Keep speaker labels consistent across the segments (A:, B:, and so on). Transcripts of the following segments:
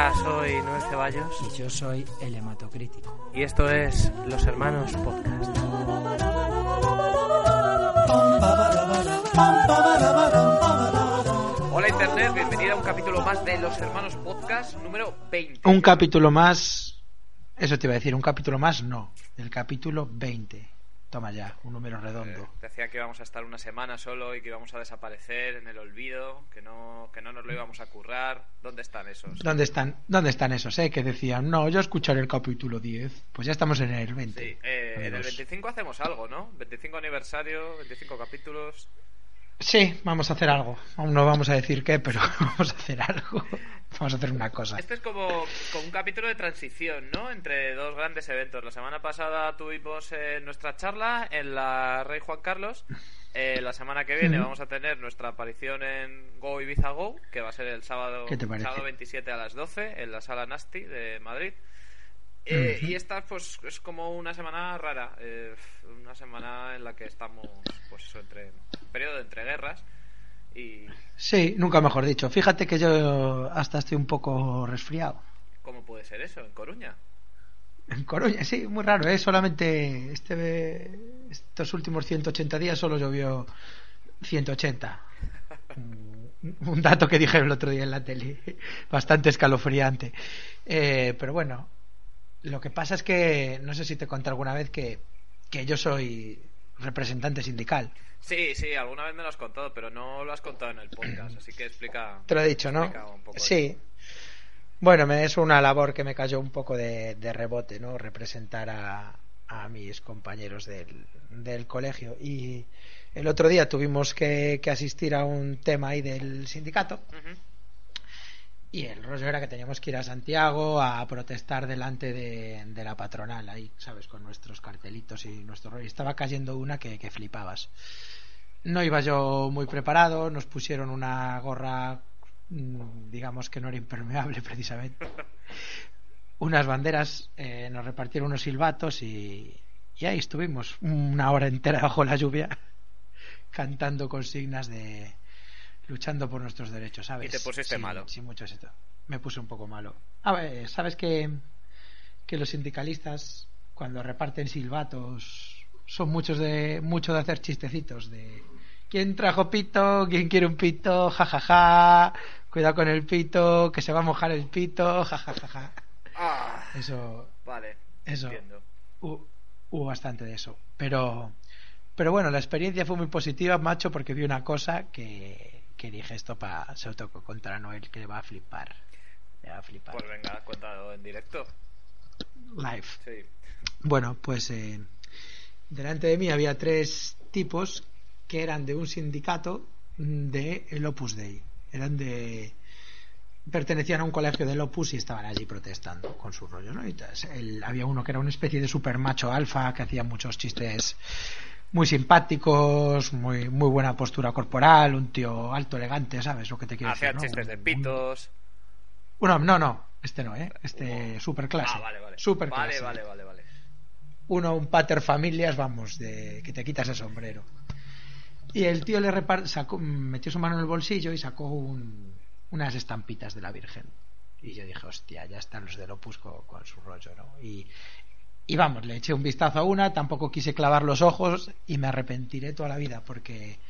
A: Hola, soy Noel Ceballos.
B: Y yo soy el hematocrítico.
A: Y esto es Los Hermanos Podcast. Hola Internet, bienvenida a un capítulo más de Los Hermanos Podcast número 20.
B: Un capítulo más. Eso te iba a decir, un capítulo más no. El capítulo 20. Toma ya, un número redondo.
A: Eh, decía que íbamos a estar una semana solo y que íbamos a desaparecer en el olvido, que no, que no nos lo íbamos a currar. ¿Dónde están esos?
B: ¿Dónde están, dónde están esos, eh? Que decían, no, yo escucharé el capítulo 10. Pues ya estamos en el 20.
A: Sí, eh, en el 25 hacemos algo, ¿no? 25 aniversario, 25 capítulos.
B: Sí, vamos a hacer algo. Aún no vamos a decir qué, pero vamos a hacer algo. Vamos a hacer una cosa.
A: Este es como, como un capítulo de transición, ¿no? Entre dos grandes eventos. La semana pasada tuvimos eh, nuestra charla en la Rey Juan Carlos. Eh, la semana que viene vamos a tener nuestra aparición en Go Ibiza Go, que va a ser el sábado, sábado 27 a las 12 en la sala Nasty de Madrid. Eh, y esta pues es como una semana rara, eh, una semana en la que estamos pues entre periodo de entreguerras y
B: sí, nunca mejor dicho. Fíjate que yo hasta estoy un poco resfriado.
A: ¿Cómo puede ser eso en Coruña?
B: En Coruña, sí, muy raro, ¿eh? Solamente este, estos últimos 180 días solo llovió 180. un dato que dijeron el otro día en la tele, bastante escalofriante. Eh, pero bueno, lo que pasa es que, no sé si te conté alguna vez que, que yo soy representante sindical.
A: Sí, sí, alguna vez me lo has contado, pero no lo has contado en el podcast, así que explica.
B: Te lo he dicho, ¿no? Sí. Bueno, me es una labor que me cayó un poco de, rebote, ¿no? Representar a, a mis compañeros del, del, colegio. Y el otro día tuvimos que, que, asistir a un tema ahí del sindicato. Y el rollo era que teníamos que ir a Santiago a protestar delante de, la patronal, ahí, ¿sabes? Con nuestros cartelitos y nuestro rollo. Estaba cayendo una que, que flipabas. No iba yo muy preparado, nos pusieron una gorra, mm, digamos que no era impermeable precisamente. Unas banderas, eh, nos repartieron unos silbatos y, y ahí estuvimos una hora entera bajo la lluvia cantando consignas de, luchando por nuestros derechos, ¿sabes?
A: Y te pusiste malo.
B: Sí, mucho éxito. Me puse un poco malo. A ver, ¿sabes que, que los sindicalistas, cuando reparten silbatos, son muchos de, mucho de hacer chistecitos de ¿quién trajo pito? ¿quién quiere un pito? Ja, ja, ja. Cuidado con el pito, que se va a mojar el pito, ja, ja, ja, ja.
A: Ah,
B: eso.
A: Vale.
B: Eso. Hubo, hubo bastante de eso. Pero, pero bueno, la experiencia fue muy positiva, macho, porque vi una cosa que que dije esto para se tocó contra Noel que le va a flipar. Le va a flipar.
A: Pues venga, cuéntalo en directo.
B: Live.
A: Sí.
B: Bueno, pues eh, delante de mí había tres tipos que eran de un sindicato de el Opus Dei. Eran de pertenecían a un colegio del Opus y estaban allí protestando con su rollo, ¿no? Y había uno que era una especie de super macho alfa que hacía muchos chistes muy simpáticos, muy, muy buena postura corporal, un tío alto, elegante, ¿sabes lo que te quiero
A: decir?
B: Hacía
A: chistes de pitos.
B: Uno, no, no, este no, ¿eh? Este super clase.
A: Ah, vale, vale.
B: Super
A: vale, vale, vale, vale.
B: Uno, un pater familias, vamos, de que te quitas el sombrero. Y el tío le sacó, metió su mano en el bolsillo y sacó un, unas estampitas de la Virgen. Y yo dije, hostia, ya están los del Opus con, con su rollo, ¿no? Y, y vamos, le eché un vistazo a una, tampoco quise clavar los ojos y me arrepentiré toda la vida porque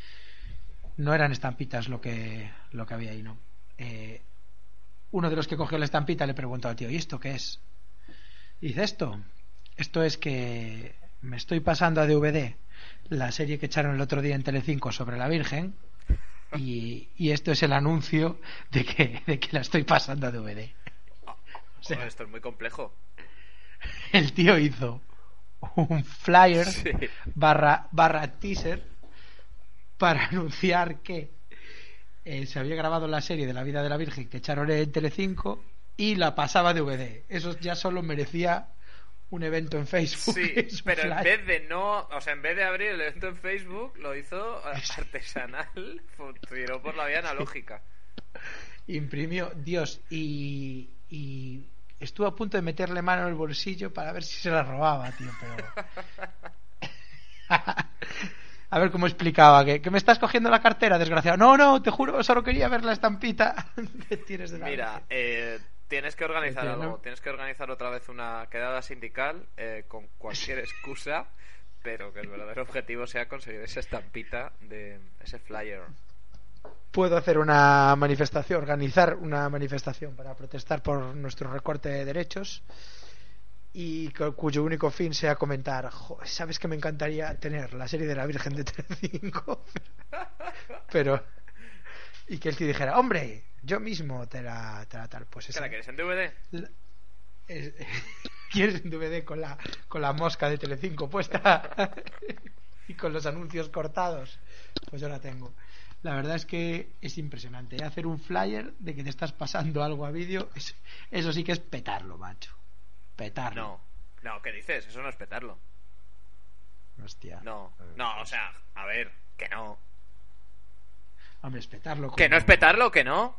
B: no eran estampitas lo que, lo que había ahí, ¿no? Eh, uno de los que cogió la estampita le preguntó al tío, ¿y esto qué es? Y dice, esto, esto es que me estoy pasando a DVD la serie que echaron el otro día en Telecinco sobre la Virgen y, y esto es el anuncio de que, de que la estoy pasando a DVD.
A: Esto es muy complejo.
B: el tío hizo un flyer barra, barra teaser para anunciar que eh, se había grabado la serie de la vida de la Virgen que echaron en Telecinco y la pasaba de DVD. Eso ya solo merecía un evento en Facebook.
A: Sí, pero en vez de no, o sea, en vez de abrir el evento en Facebook, lo hizo artesanal, tiró por la vía analógica.
B: Imprimió, Dios, y, y estuve a punto de meterle mano en el bolsillo para ver si se la robaba, tío, pero... a ver cómo explicaba que, que, me estás cogiendo la cartera, desgraciado. No, no, te juro, solo quería ver la estampita que tienes de
A: Mira, eh, Tienes que organizar algo, tienes que organizar otra vez una quedada sindical eh, con cualquier excusa, pero que el verdadero objetivo sea conseguir esa estampita de ese flyer.
B: Puedo hacer una manifestación, organizar una manifestación para protestar por nuestro recorte de derechos y cuyo único fin sea comentar, sabes que me encantaría tener la serie de la Virgen de Telecinco, pero y que el tío dijera, hombre, yo mismo te la, te la tal. Pues
A: esa, ¿La quieres en DVD?
B: ¿Quieres en DVD con la, con la mosca de Telecinco puesta? y con los anuncios cortados. Pues yo la tengo. La verdad es que es impresionante. ¿eh? Hacer un flyer de que te estás pasando algo a vídeo, eso sí que es petarlo, macho. Petarlo.
A: No, no, ¿qué dices? Eso no es petarlo.
B: Hostia.
A: No, no, o sea, a ver, que no.
B: Hombre, espetarlo.
A: ¿Que no es petarlo que no?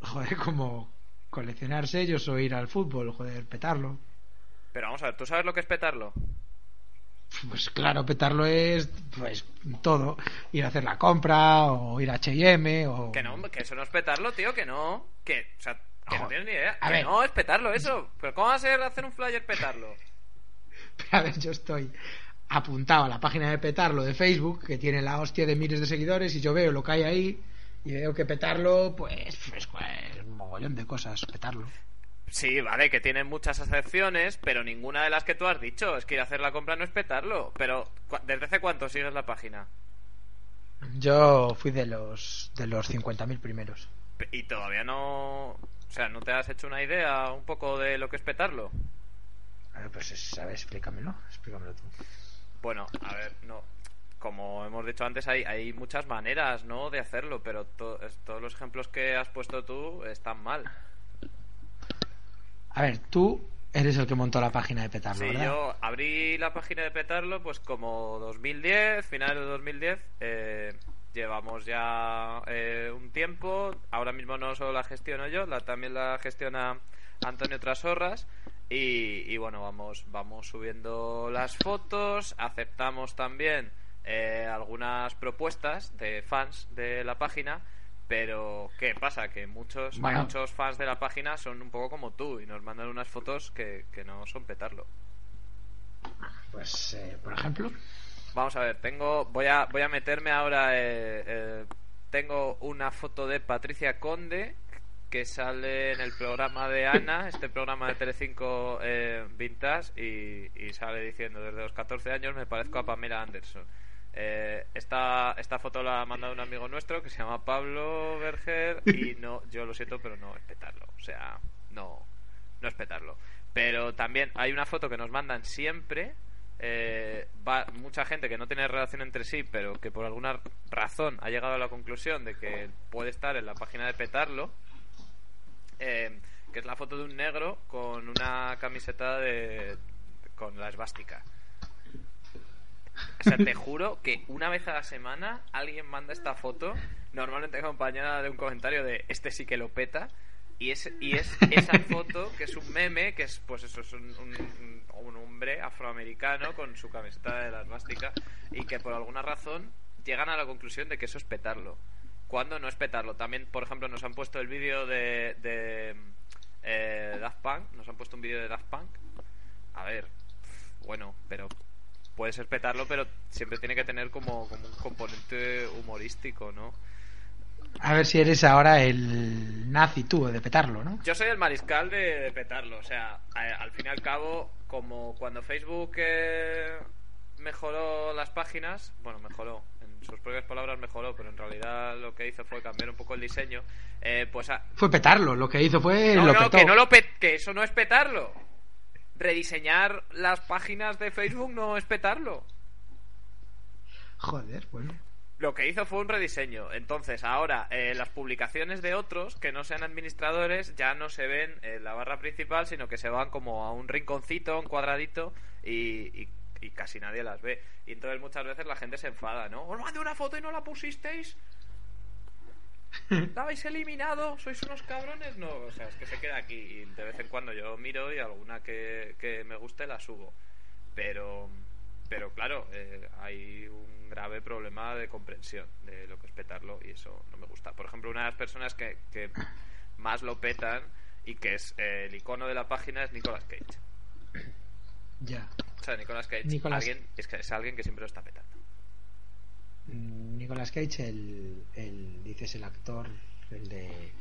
B: Joder, como coleccionar sellos o ir al fútbol, joder, petarlo.
A: Pero vamos a ver, ¿tú sabes lo que es petarlo?
B: Pues claro, petarlo es pues todo. Ir a hacer la compra o ir a H&M o...
A: Que no, que eso no es petarlo, tío, que no. Que, o sea, que no tienes ni idea. que no, es petarlo eso. Pero ¿cómo va a ser hacer un flyer petarlo?
B: a ver, yo estoy apuntado a la página de Petarlo de Facebook, que tiene la hostia de miles de seguidores, y yo veo lo que hay ahí, y veo que Petarlo, pues, pues, pues un mogollón de cosas, Petarlo.
A: Sí, vale, que tiene muchas excepciones, pero ninguna de las que tú has dicho. Es que ir a hacer la compra no es petarlo. Pero, ¿desde hace cuánto sigues la página?
B: Yo fui de los de los 50.000 primeros.
A: ¿Y todavía no... O sea, ¿no te has hecho una idea un poco de lo que es petarlo?
B: pues, ¿sabes? Explícamelo, explícamelo tú.
A: Bueno, a ver, no. Como hemos dicho antes, hay, hay muchas maneras, ¿no? De hacerlo, pero todos los ejemplos que has puesto tú están mal.
B: A ver, tú eres el que montó la página de Petarlo,
A: sí, yo abrí la página de Petarlo pues como 2010, finales de 2010. Eh, llevamos ya eh, un tiempo. Ahora mismo no solo la gestiono yo, la, también la gestiona Antonio Trasorras. Y, bueno, vamos, vamos subiendo las fotos, aceptamos también eh, algunas propuestas de fans de la página, pero ¿qué pasa? Que muchos, muchos fans de la página son un poco como tú y nos mandan unas fotos que, no son petarlo.
B: Pues, eh, por ejemplo.
A: Vamos a ver, tengo, voy a, voy a meterme ahora. Eh, tengo una foto de Patricia Conde que sale en el programa de Ana, este programa de Telecinco eh, Vintage, y, sale diciendo desde los 14 años me parezco a Pamela Anderson. Eh, esta, esta foto la ha mandado un amigo nuestro que se llama Pablo Berger y no, yo lo siento, pero no espetarlo. O sea, no, no espetarlo. Pero también hay una foto que nos mandan siempre. Eh, va, mucha gente que no tiene relación entre sí, pero que por alguna razón ha llegado a la conclusión de que puede estar en la página de petarlo eh, que es la foto de un negro con una camiseta de con la esvástica. O sea, te juro que una vez a la semana alguien manda esta foto, normalmente acompañada de un comentario de este sí que lo peta, y es, y es esa foto que es un meme, que es pues eso, es un, un, hombre afroamericano con su camiseta de la esvástica, y que por alguna razón llegan a la conclusión de que eso es petarlo cuando no es petarlo. También, por ejemplo, nos han puesto el vídeo de, de eh, Daft Punk, nos han puesto un vídeo de Daft Punk. A ver, bueno, pero puede ser petarlo, pero siempre tiene que tener como, como un componente humorístico, ¿no?
B: A ver si eres ahora el nazi tú de petarlo, ¿no?
A: Yo soy el mariscal de, petarlo, o sea, al fin y al cabo, como cuando Facebook eh, mejoró las páginas, bueno, mejoró, sus propias palabras mejoró, pero en realidad lo que hizo fue cambiar un poco el diseño. Eh, pues
B: Fue petarlo, lo que hizo fue.
A: No, no, que, no lo que eso no es petarlo. Rediseñar las páginas de Facebook no es petarlo.
B: Joder, bueno.
A: Lo que hizo fue un rediseño. Entonces, ahora eh, las publicaciones de otros que no sean administradores ya no se ven en la barra principal, sino que se van como a un rinconcito, un cuadradito, y y casi nadie las ve. Y entonces muchas veces la gente se enfada, ¿no? Os mandé una foto y no la pusisteis. ¿La habéis eliminado? ¿Sois unos cabrones? No, o sea, es que se queda aquí y de vez en cuando yo miro y alguna que, que me guste la subo. Pero, pero claro, eh, hay un grave problema de comprensión de lo que es petarlo y eso no me gusta. Por ejemplo, una de las personas que, que más lo petan
C: y que es eh, el icono de la página es Nicolas Cage.
B: Ya.
C: O sea, Nicolas Cage Alguien, es, que es alguien que siempre lo está petando.
B: Nicolas Cage, el, el dices el actor, el de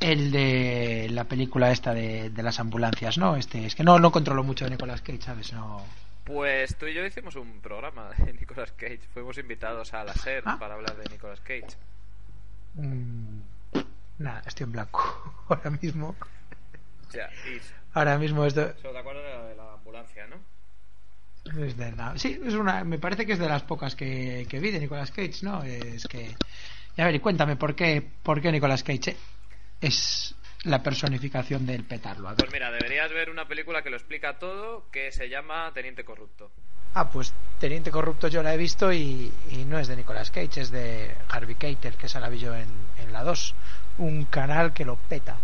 B: el de la película esta de, de, las ambulancias, ¿no? Este, es que no, no controlo mucho de Nicolas Cage, ¿sabes? No.
C: Pues tú y yo hicimos un programa de Nicolas Cage. Fuimos invitados a la SER ah. para hablar de Nicolas Cage.
B: Mm, nada, estoy en blanco ahora mismo.
C: Ya,
B: Ahora mismo esto.
C: ¿Se acuerdas de la, ambulancia, no?
B: Es verdad. Sí, es una, me parece que es de las pocas que, que vi de Nicolas Cage, ¿no? Es que. A ver, y cuéntame, ¿por qué, por qué Nicolas Cage es la personificación del petarlo?
C: Pues mira, deberías ver una película que lo explica todo, que se llama Teniente Corrupto.
B: Ah, pues Teniente Corrupto yo la he visto y, no es de Nicolas Cage, es de Harvey Keitel, que se la vi yo en, en la 2. Un canal que lo peta.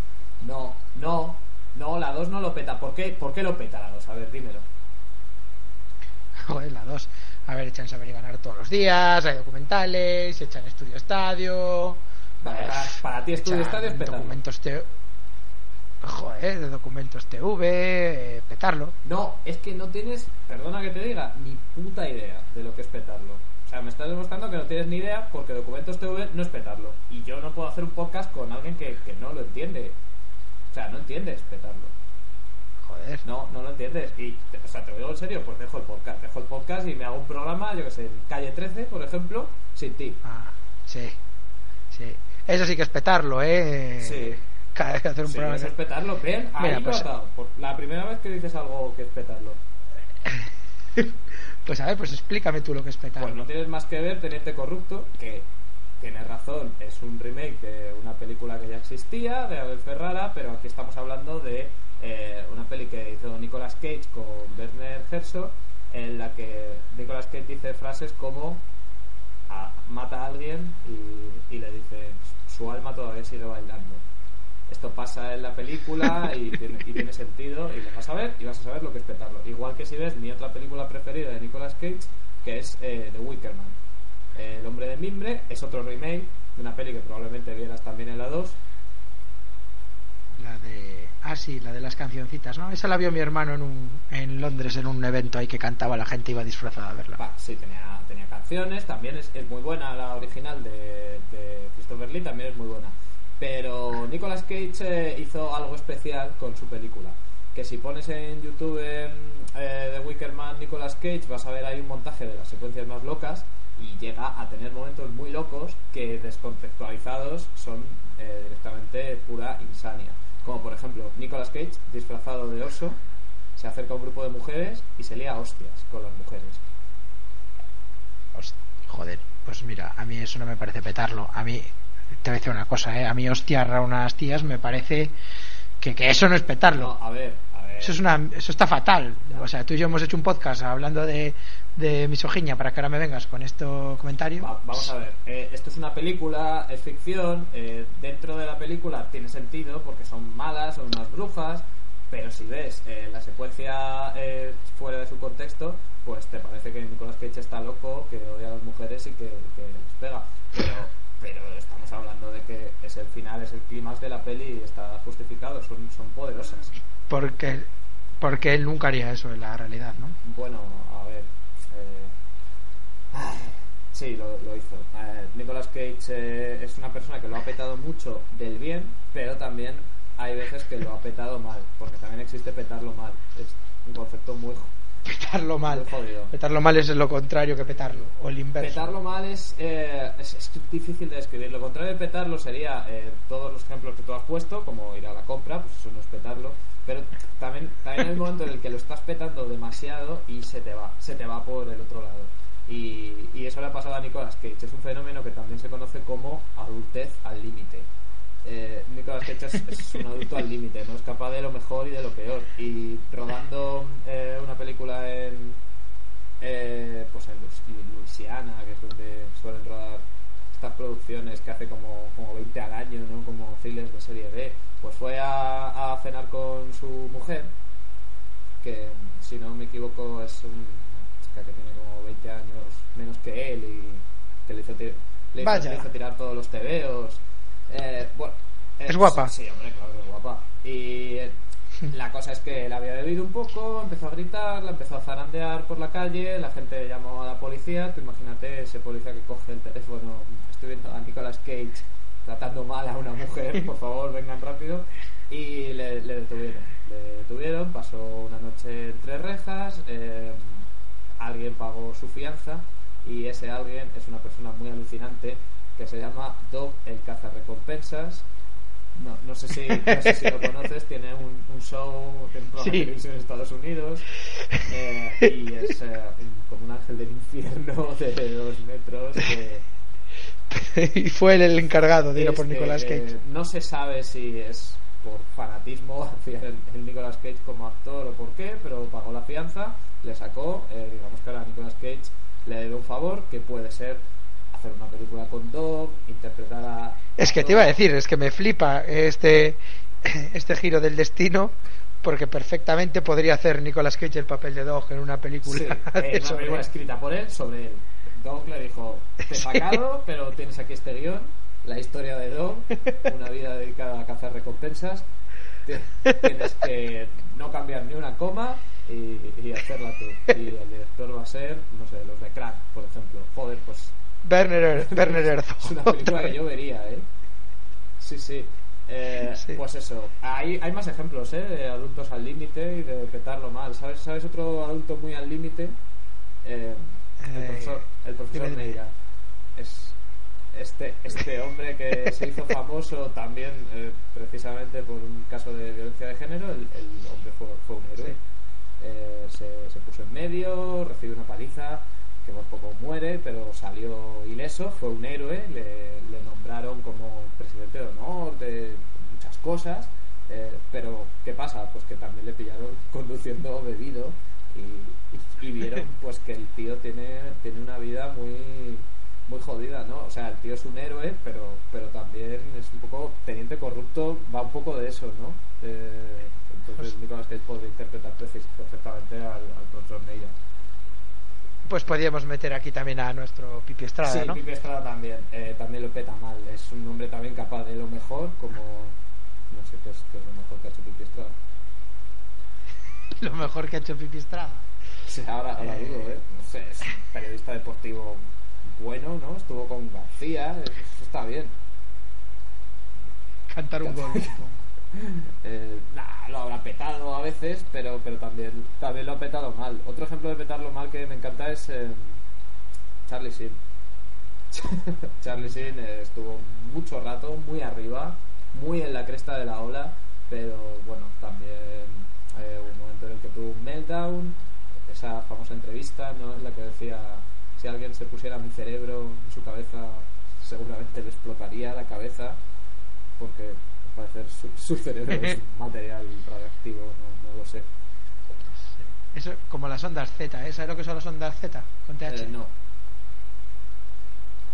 A: No, no, no, la 2 no lo peta. ¿Por qué, ¿Por qué lo peta la 2? A ver, dímelo.
B: Joder, la 2. A ver, echan saber y ganar todos los días, hay documentales, echan estudio estadio.
A: para, ti estudio estadio es.
B: Documentos te... Joder, de documentos TV, eh, petarlo.
A: No, es que no tienes, perdona que te diga, ni puta idea de lo que es petarlo. O sea, me estás demostrando que no tienes ni idea porque documentos TV no es petarlo. Y yo no puedo hacer un podcast con alguien que, que no lo entiende. O sea, no entiendes petarlo.
B: Joder.
A: No, no lo entiendes. Y, o sea, te lo digo en serio, pues dejo el podcast. Dejo el podcast y me hago un programa, yo que sé, en Calle 13, por ejemplo, sin ti.
B: Ah, sí. Sí. Eso sí que es petarlo, ¿eh?
A: Sí.
B: Hacer un
A: sí,
B: programa.
A: Eso es petarlo, ven, ahí pues... Por la primera vez que dices algo que es petarlo.
B: pues a ver, pues explícame tú lo que es petarlo.
A: Pues no tienes más que ver Teniente Corrupto, que Tienes razón, es un remake de una película que ya existía, de Abel Ferrara, pero aquí estamos hablando de eh, una peli que hizo Nicolas Cage con Werner Herzog, en la que Nicolas Cage dice frases como ah, mata a alguien y, le dice su alma todavía sigue bailando. Esto pasa en la película y tiene, sentido y lo vas a ver y vas a saber lo que es petarlo. Igual que si ves mi otra película preferida de Nicolas Cage, que es eh, The Wickerman el hombre de mimbre es otro remake de una peli que probablemente vieras también en la 2.
B: La de. Ah, sí, la de las cancioncitas, ¿no? Esa la vio mi hermano en, un, en Londres en un evento ahí que cantaba, la gente iba disfrazada a verla.
A: Sí, tenía, canciones, también es, es muy buena la original de, Christopher Lee, también es muy buena. Pero Nicolas Cage eh, hizo algo especial con su película. Que si pones en YouTube eh, The Wicker Man Nicolas Cage, vas a ver ahí un montaje de las secuencias más locas y llega a tener momentos muy locos que descontextualizados son eh, directamente pura insania. Como por ejemplo, Nicolas Cage, disfrazado de oso, se acerca a un grupo de mujeres y se lía hostias con las mujeres.
B: joder, pues mira, a mí eso no me parece petarlo. A mí, te voy a decir una cosa, ¿eh? a mí hostiar a unas tías me parece que, que eso no es petarlo.
A: a ver,
B: eso, es una, eso está fatal. O sea, tú y yo hemos hecho un podcast hablando de, de misoginia para que ahora me vengas con este comentario.
A: vamos a ver, eh, esto es una película, es ficción, eh, dentro de la película tiene sentido porque son malas, son unas brujas, pero si ves eh, la secuencia fuera de su contexto, pues te parece que Nicolas Cage está loco, que odia a las mujeres y que, que les pega. Pero, pero estamos hablando de que es el final, es el clímax de la peli y está justificado, son, son poderosas.
B: Porque, porque él nunca haría eso en la realidad, ¿no?
A: Bueno, a ver, Sí, lo, hizo. Eh, Nicolas Cage eh, es una persona que lo ha petado mucho del bien, pero también hay veces que lo ha petado mal, porque también existe petarlo mal. Es un concepto muy
B: petarlo mal. Petarlo mal es lo contrario que petarlo, o el inverso.
A: Petarlo mal es, eh, es, difícil de describir. Lo contrario de petarlo sería todos los ejemplos que tú has puesto, como ir a la compra, pues eso no es petarlo. Pero también, también el momento en el que lo estás petando demasiado y se te va, se te va por el otro lado. Y, y, eso le ha pasado a Nicolas Cage. Es un fenómeno que también se conoce como adultez al límite. Eh, Nicolas Cage es, un adulto al límite, no es capaz de lo mejor y de lo peor. Y rodando eh, una película en, eh, pues en Luisiana, que es donde suelen rodar estas producciones que hace como, como 20 al año, ¿no? como thrillers de serie B, pues fue a, a cenar con su mujer, que si no me equivoco es un que tiene como 20 años menos que él y que le hizo, le hizo, tirar todos los tebeos. Eh, bueno,
B: ¿Es guapa?
A: Sí, hombre, claro que es guapa. Y la cosa es que él había bebido un poco, empezó a gritar, la empezó a zarandear por la calle, la gente llamó a la policía. Tú imagínate ese policía que coge el teléfono. Estoy viendo a Nicolas Cage tratando mal a una mujer, por favor, vengan rápido. Y le, detuvieron. Le detuvieron, pasó una noche entre rejas, eh, alguien pagó su fianza y ese alguien es una persona muy alucinante que se llama Dog el cazarrecompensas no, no, sé si, no sé si lo conoces, tiene un, un show, tiene un programa de televisión en Estados Unidos eh, y es eh, como un ángel del infierno de dos metros.
B: y fue el encargado ir por Nicolas Cage.
A: no se sabe si es por fanatismo hacia el, el, Nicolas Cage como actor o por qué, pero pagó la fianza, le sacó, eh, digamos que ahora Nicolas Cage le debe un favor que puede ser hacer una película con Dog, interpretar a...
B: Es que te iba a decir, es que me flipa este, este giro del destino porque perfectamente podría hacer Nicolas Cage el papel de Dog en una película. Sí,
A: eh, una película escrita por él sobre él. Dog le dijo, te he sacado, pero tienes aquí este guion, la historia de Dog, una vida dedicada a cazar recompensas. Tienes que no cambiar ni una coma y, y hacerla tú. Y el director va a ser, no sé, los de Crack, por ejemplo. Joder, pues
B: Werner, Werner
A: Es una película que yo vería, ¿eh? Sí, sí. Eh, Pues eso. Hay, hay más ejemplos, ¿eh? De adultos al límite y de petarlo mal. ¿Sabes, ¿Sabes otro adulto muy al límite? Eh, el eh, profesor, el profesor Neira. Es este, este hombre que se hizo famoso también eh, precisamente por un caso de violencia de género. El, el hombre fue, fue un héroe. Eh, se, se puso en medio, recibió una paliza que por poco muere, pero salió ileso, fue un héroe, le, nombraron como presidente de honor de muchas cosas, eh, pero ¿qué pasa? Pues que también le pillaron conduciendo bebido y, vieron pues que el tío tiene, tiene una vida muy muy jodida, ¿no? O sea, el tío es un héroe, pero pero también es un poco teniente corrupto, va un poco de eso, ¿no? Eh, entonces pues Nicolas Cage podría interpretar perfectamente al, al profesor Neira
B: pues podríamos meter aquí también a nuestro Pipi Estrada,
A: sí, Pipi Estrada también, eh, también lo peta mal. Es un hombre también capaz de lo mejor, como no sé qué es, qué es lo mejor que ha hecho Pipi Estrada.
B: lo mejor que ha hecho Pipi Estrada.
A: Sí, ahora, ahora eh... dudo, ¿eh? No sé, es un periodista deportivo bueno, ¿no? Estuvo con García, eso está bien.
B: Cantar un gol,
A: eh, lo habrá petado a veces, pero, pero también, también lo ha petado mal. Otro ejemplo de petarlo mal que me encanta es eh, Charlie Sheen. Charlie Sheen eh, estuvo mucho rato muy arriba, muy en la cresta de la ola, pero bueno, también eh, un momento en el que tuvo un meltdown, esa famosa entrevista ¿no? en la que decía si alguien se pusiera mi cerebro en su cabeza seguramente le explotaría la cabeza porque parecer su, su cerebro es material radioactivo, no, lo sé.
B: Eso como las ondas Z, ¿eh? ¿sabes lo que son las ondas Z con TH?
A: Eh, no.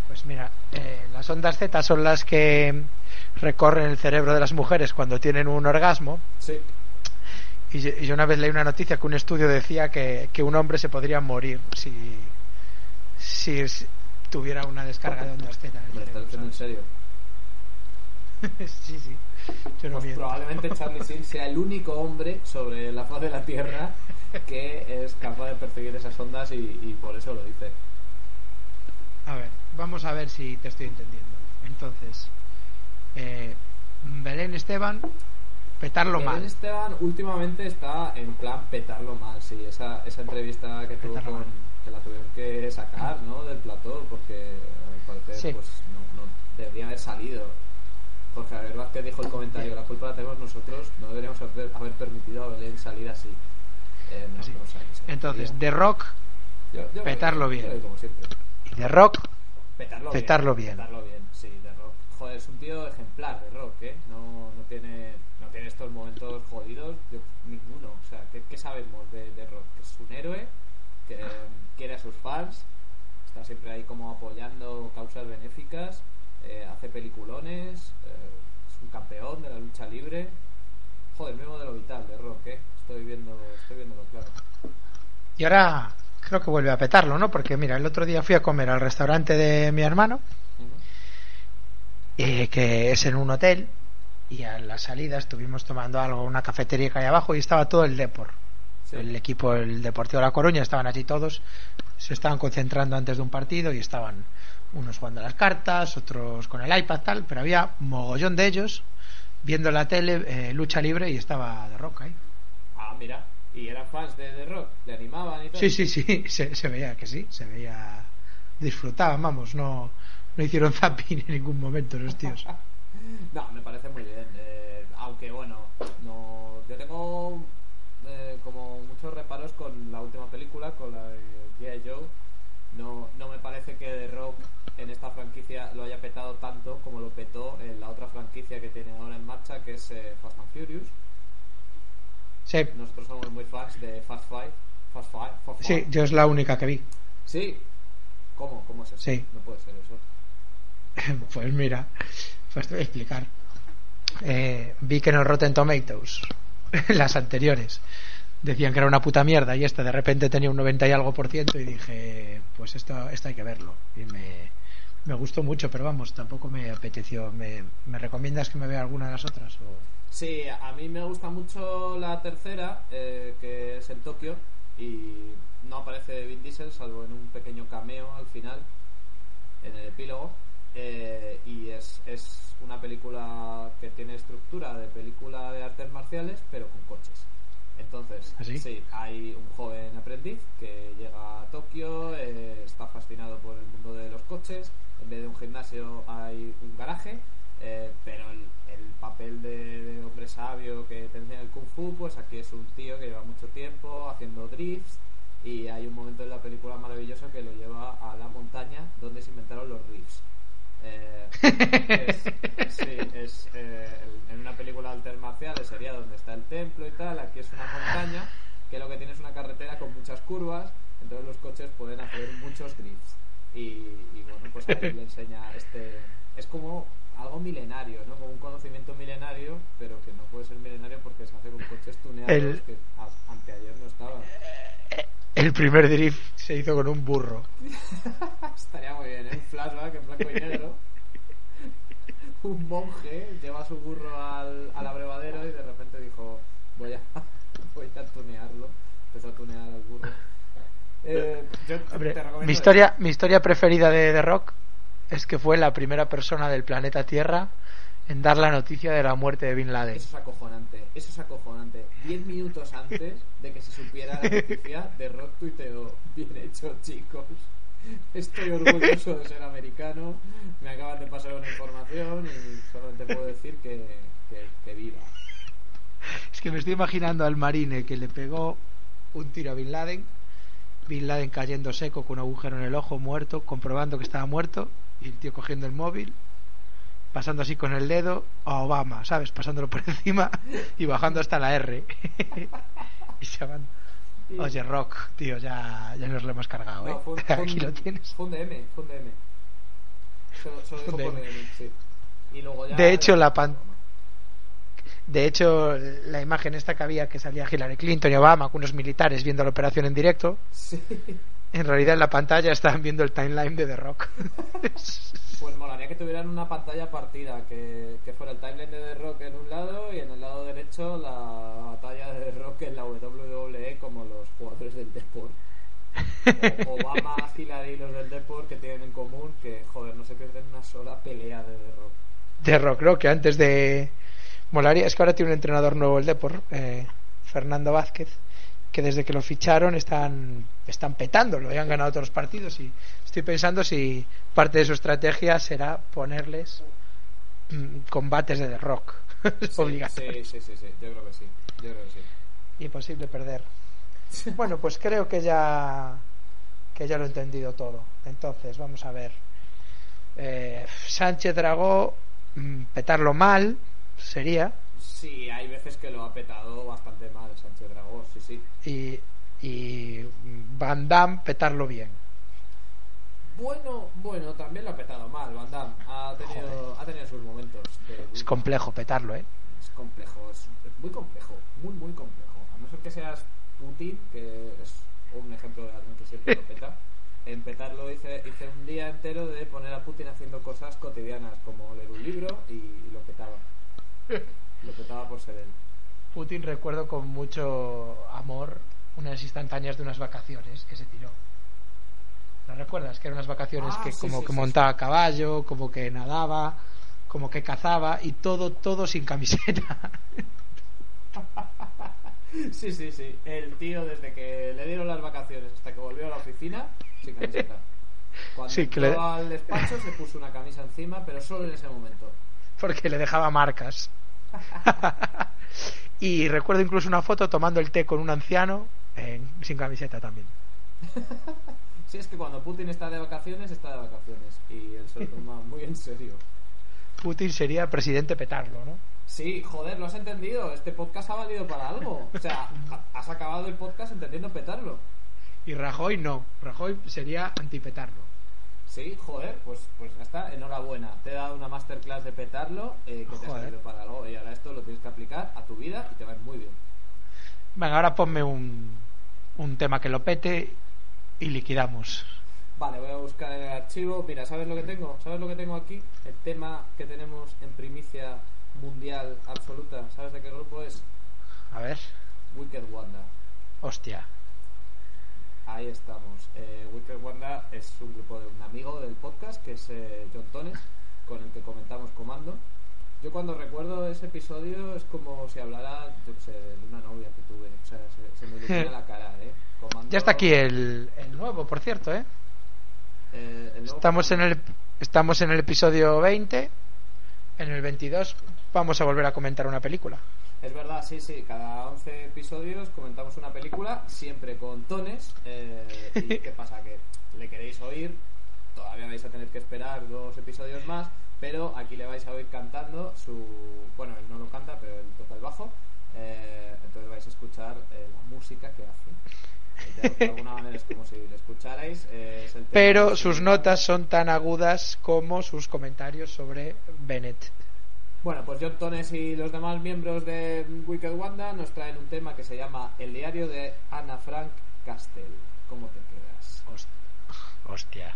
B: Pues mira, eh, las ondas Z son las que recorren el cerebro de las mujeres cuando tienen un orgasmo.
A: Sí.
B: Y, yo una vez leí una noticia que un estudio decía que, que un hombre se podría morir si, si, tuviera una descarga de ondas Z.
A: ¿Me estás diciendo en serio?
B: sí, sí.
A: Pues probablemente Charlie Sheen sea el único hombre sobre la faz de la Tierra que es capaz de perseguir esas ondas y, por eso lo dice.
B: A ver, vamos a ver si te estoy entendiendo. Entonces, eh, Belén Esteban, petarlo mal.
A: Belén Esteban últimamente está en plan petarlo mal, sí. Esa, esa entrevista que tuvo con, que la tuvieron que sacar, ¿no? Del plató, porque al parecer pues, no, no debería haber salido Jorge Javier Vázquez dijo el comentario, la culpa la tenemos nosotros, no deberíamos haber, permitido a Belén salir así. Eh,
B: Entonces, de rock, petarlo bien. Y de rock, petarlo, bien,
A: Petarlo bien, sí, de rock. Joder, es un tío ejemplar de rock, ¿eh? No, no, tiene, no tiene estos momentos jodidos, ninguno. O sea, ¿qué, sabemos de, de, rock? Que es un héroe, que quiere a sus fans, está siempre ahí como apoyando causas benéficas eh, hace peliculones, eh, es un campeón de la lucha libre. Joder, mismo de lo vital de rock, ¿eh? Estoy viendo, estoy viéndolo claro.
B: Y ahora creo que vuelve a petarlo, ¿no? Porque mira, el otro día fui a comer al restaurante de mi hermano, que es en un hotel, y a la salida estuvimos tomando algo una cafetería que hay abajo y estaba todo el Depor. El equipo, el Deportivo de La Coruña, estaban allí todos, se estaban concentrando antes de un partido y estaban unos jugando a las cartas, otros con el iPad tal, pero había mogollón de ellos viendo la tele, eh, lucha libre y estaba de rock ahí.
A: Ah, mira, y eran fans de The Rock, le animaban y todo.
B: Sí, sí, sí, se, veía que sí, se veía, disfrutaban, vamos, no, no hicieron zapping en ningún momento los tíos.
A: no, me parece muy bien, eh, aunque bueno, no, yo tengo eh, como muchos reparos con la última película, con la de G.I. Joe. No, no me parece que The Rock en esta franquicia lo haya petado tanto como lo petó en la otra franquicia que tiene ahora en marcha, que es eh, Fast and Furious.
B: Sí.
A: Nosotros somos muy fans de Fast Five. Fast Five, Fast
B: Sí, yo es la única que vi.
A: Sí. ¿Cómo? ¿Cómo es eso?
B: Sí.
A: No puede ser eso.
B: pues mira, pues te voy a explicar. Eh, vi que el Rotten Tomatoes, las anteriores, decían que era una puta mierda y esta de repente tenía un 90 y algo por ciento y dije, pues esto, esto hay que verlo. Y me, me gustó mucho, pero vamos, tampoco me apeteció. ¿Me, me recomiendas que me vea alguna de las otras? O...
A: Sí, a mí me gusta mucho la tercera, eh, que es en Tokio, y no aparece Vin Diesel, salvo en un pequeño cameo al final, en el epílogo. Eh, y es, es una película que tiene estructura de película de artes marciales, pero con coches. Entonces,
B: ¿Ah,
A: sí, hay un joven aprendiz que llega a Tokio, eh, está fascinado por el mundo de los coches. En vez de un gimnasio hay un garaje, eh, pero el, papel de, hombre sabio que te enseña el kung fu, pues aquí es un tío que lleva mucho tiempo haciendo drifts y hay un momento en la película maravilloso que lo lleva a la montaña donde se inventaron los riffs. Eh, sí, es eh, en una película alter marciales sería donde está el templo y tal. Aquí es una montaña que lo que tiene es una carretera con muchas curvas. Entonces los coches pueden hacer muchos drifts. Y, bueno, pues ahí le enseña este. Es como algo milenario, ¿no? Como un conocimiento milenario, pero que no puede ser milenario porque se hace con coches tuneados que anteayer no estaban.
B: El primer drift se hizo con un burro.
A: Estaría muy bien, ¿eh? Un flashback en blanco y negro. un monje lleva su burro al, al abrevadero y de repente dijo, voy a, voy a tunearlo. Empezó a tunear al burro. Eh,
B: mi historia, mi historia preferida de The Rock es que fue la primera persona del planeta Tierra en dar la noticia de la muerte de Bin Laden.
A: Eso es acojonante, eso es acojonante. Diez minutos antes de que se supiera la noticia, de Rock tuiteó, bien hecho chicos, estoy orgulloso de ser americano, me acaban de pasar una información y solamente puedo decir que, que, viva.
B: Es que me estoy imaginando al marine que le pegó un tiro a Bin Laden, Bin Laden cayendo seco con un agujero en el ojo, muerto, comprobando que estaba muerto, y el tío cogiendo el móvil pasando así con el dedo a Obama, ¿sabes? Pasándolo por encima y bajando hasta la R. y se Oye, Rock, tío, ya, ya nos lo hemos cargado, ¿eh? Aquí lo tienes.
A: Fue un DM, fue un DM. Solo, DM, sí. Y luego ya...
B: De hecho, la pan... De hecho, la imagen esta que había que salía Hillary Clinton y Obama con unos militares viendo la operación en directo.
A: Sí.
B: En realidad en la pantalla estaban viendo el timeline de The Rock.
A: pues molaría que tuvieran una pantalla partida, que, fuera el timeline de The Rock en un lado y en el lado derecho la batalla de The Rock en la WWE como los jugadores del Deport. Obama, Hillary y los del Deport que tienen en común que, joder, no se pierden una sola pelea de The Rock.
B: The Rock, ¿no? Que antes de... Molaría, es que ahora tiene un entrenador nuevo el Deport, eh, Fernando Vázquez que desde que lo ficharon están, están petándolo y han ganado todos los partidos y estoy pensando si parte de su estrategia será ponerles mm, combates de rock
A: sí, Sí, sí, sí, yo creo que sí, yo creo que sí.
B: Imposible perder. bueno, pues creo que ya que ya lo he entendido todo. Entonces, vamos a ver. Eh, Sánchez Dragó, mm, petarlo mal sería
A: Sí, hay veces que lo ha petado bastante mal Sánchez Dragó, sí, sí.
B: Y, y Van Damme petarlo bien.
A: Bueno, bueno, también lo ha petado mal Van Damme. Ha tenido, ha tenido sus momentos.
B: es complejo petarlo, ¿eh?
A: Es complejo, es, muy complejo, muy, muy complejo. A no ser que seas Putin, que es un ejemplo de alguien que siempre lo peta. En petarlo hice, hice un día entero de poner a Putin haciendo cosas cotidianas, como leer un libro y lo petaba. Lo petaba por ser él.
B: Putin recuerdo con mucho amor unas instantáneas de unas vacaciones que se tiró. ¿Lo recuerdas? Que eran unas vacaciones
A: Ah,
B: que
A: sí,
B: como
A: sí,
B: que
A: sí,
B: montaba a caballo, como que nadaba, como que cazaba y todo, todo sin camiseta.
A: Sí, sí, sí. El tío, desde que le dieron las vacaciones hasta que volvió a la oficina, sin camiseta. Cuando
B: Sí, que le-
A: al despacho se puso una camisa encima, pero solo en ese momento.
B: porque le dejaba marcas. y recuerdo incluso una foto tomando el té con un anciano en- sin camiseta también.
A: Sí, es que cuando Putin está de vacaciones, está de vacaciones. Y él se lo toma muy en serio.
B: Putin sería presidente petarlo, ¿no?
A: Sí, joder, lo has entendido. Este podcast ha valido para algo. O sea, ha- has acabado el podcast entendiendo petarlo.
B: Y Rajoy no. Rajoy sería antipetarlo.
A: Sí, joder, pues, pues ya está, enhorabuena. Te he dado una masterclass de petarlo eh, que te ha servido para algo. Y ahora esto lo tienes que aplicar a tu vida y te va a ir muy bien.
B: Venga, ahora ponme un, un tema que lo pete y liquidamos.
A: Vale, voy a buscar en el archivo. Mira, ¿sabes lo que tengo? ¿Sabes lo que tengo aquí? El tema que tenemos en primicia mundial absoluta. ¿Sabes de qué grupo es?
B: A ver.
A: Wicked Wanda.
B: Hostia.
A: Ahí estamos. Eh, Wicked Wanda es un grupo de un amigo del podcast que es eh, John Tones, con el que comentamos Comando. Yo cuando recuerdo ese episodio es como si hablara, yo qué sé, de una novia que tuve. O sea, se, se me ilumina la cara, ¿eh? Comando,
B: Ya está aquí el, el nuevo, por cierto, ¿eh?
A: eh, el nuevo
B: Estamos en el, estamos en el episodio 20. En el 22 vamos a volver a comentar una película.
A: Es verdad, sí, sí. Cada 11 episodios comentamos una película, siempre con tones. eh, ¿Y qué pasa? Que le queréis oír, todavía vais a tener que esperar dos episodios más, pero aquí le vais a oír cantando su... Bueno, él no lo canta, pero él toca el bajo. eh, entonces vais a escuchar eh, la música que hace. Eh, De alguna manera es como si le escucharais. eh, es el tema
B: Pero sus notas son tan agudas como sus comentarios sobre Bennett.
A: Bueno, pues John Tones y los demás miembros de Wicked Wanda nos traen un tema que se llama El diario de Ana Frank Castell. ¿Cómo te quedas?
B: Host- Hostia.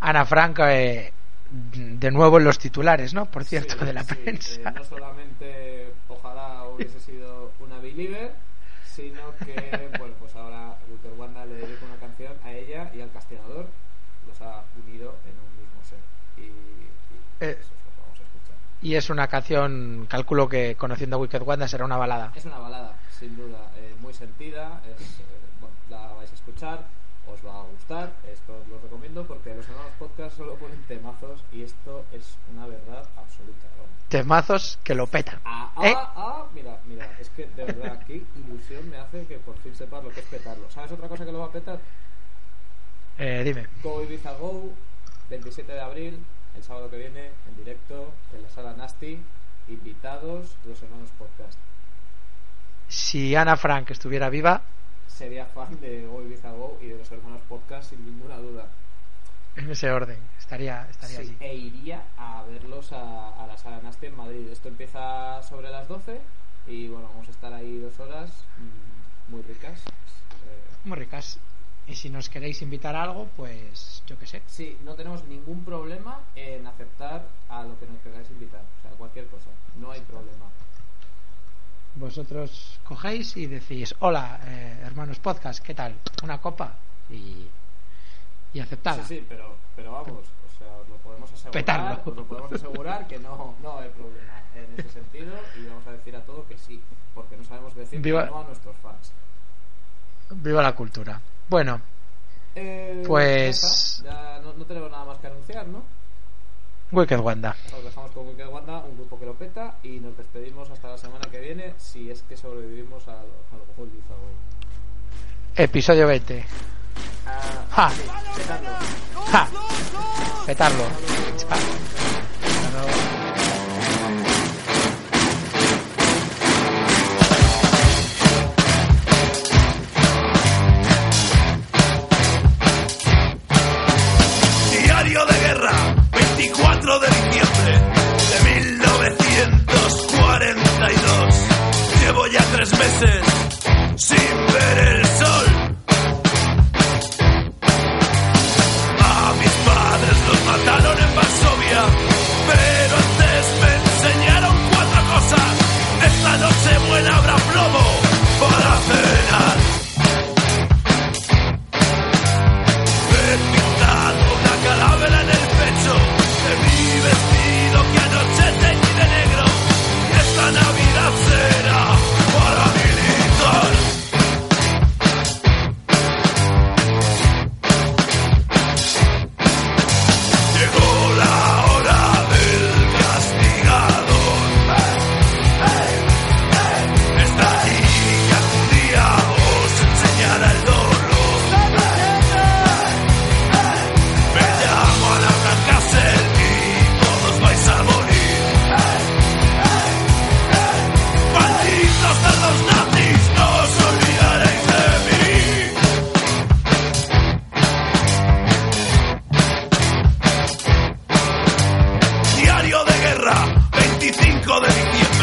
B: Ana Frank, eh, de nuevo en los titulares, ¿no? Por cierto,
A: Sí,
B: de la
A: sí,
B: prensa.
A: eh, no solamente ojalá hubiese sido una believer, sino que, bueno, pues ahora Wicked Wanda le dedica una canción a ella y al castigador. Los ha unido en un mismo ser. Y, y
B: Eh.
A: eso es lo que vamos a escuchar.
B: Y es una canción, calculo que conociendo a Wicked Wanda será una balada.
A: Es una balada, sin duda, eh, muy sentida. Es, eh, bueno, la vais a escuchar, os va a gustar. Esto os lo recomiendo porque los hermanos podcast solo ponen temazos y esto es una verdad absoluta. vamos.
B: Temazos que lo petan.
A: Ah,
B: ¿Eh?
A: ah, ah, mira, mira, es que de verdad, qué ilusión me hace que por fin sepas lo que es petarlo. ¿Sabes otra cosa que lo va a petar?
B: Eh, dime.
A: Go Ibiza Go, 27 de abril, el sábado que viene, en directo, en la sala Nasty, invitados, los hermanos podcast.
B: Si Ana Frank estuviera viva,
A: sería fan de Go Ibiza Go y de los hermanos podcast sin ninguna duda.
B: en ese orden, estaría, estaría
A: Sí,
B: allí.
A: e iría a verlos a, a la sala Nasty en Madrid. Esto empieza sobre las 12 y bueno, vamos a estar ahí dos horas mm, muy ricas. Eh,
B: Muy ricas. Y si nos queréis invitar a algo, pues yo qué sé.
A: sí, no tenemos ningún problema en aceptar a lo que nos queráis invitar. O sea, cualquier cosa. No hay problema.
B: Vosotros cogéis y decís, hola, eh, hermanos podcast, ¿qué tal? Una copa y, y aceptada.
A: Sí, sí, pero, pero vamos, o sea, os lo podemos asegurar,
B: Petarlo.
A: os lo podemos asegurar que no, no hay problema en ese sentido y vamos a decir a todo que sí, porque no sabemos decir que no a nuestros fans.
B: Viva la cultura. Bueno,
A: Eh,
B: Pues-
A: ya no, no tenemos nada más que anunciar, ¿no?
B: Wicked Wanda.
A: Nos dejamos con Wicked Wanda, un grupo que lo peta y nos despedimos hasta la semana que viene si es que sobrevivimos de Izagüe.
B: Episodio 20.
A: Ah,
B: ¡Ja!
A: sí, petadlo.
B: ¡Ja! Petarlo. Chao.
D: hijo de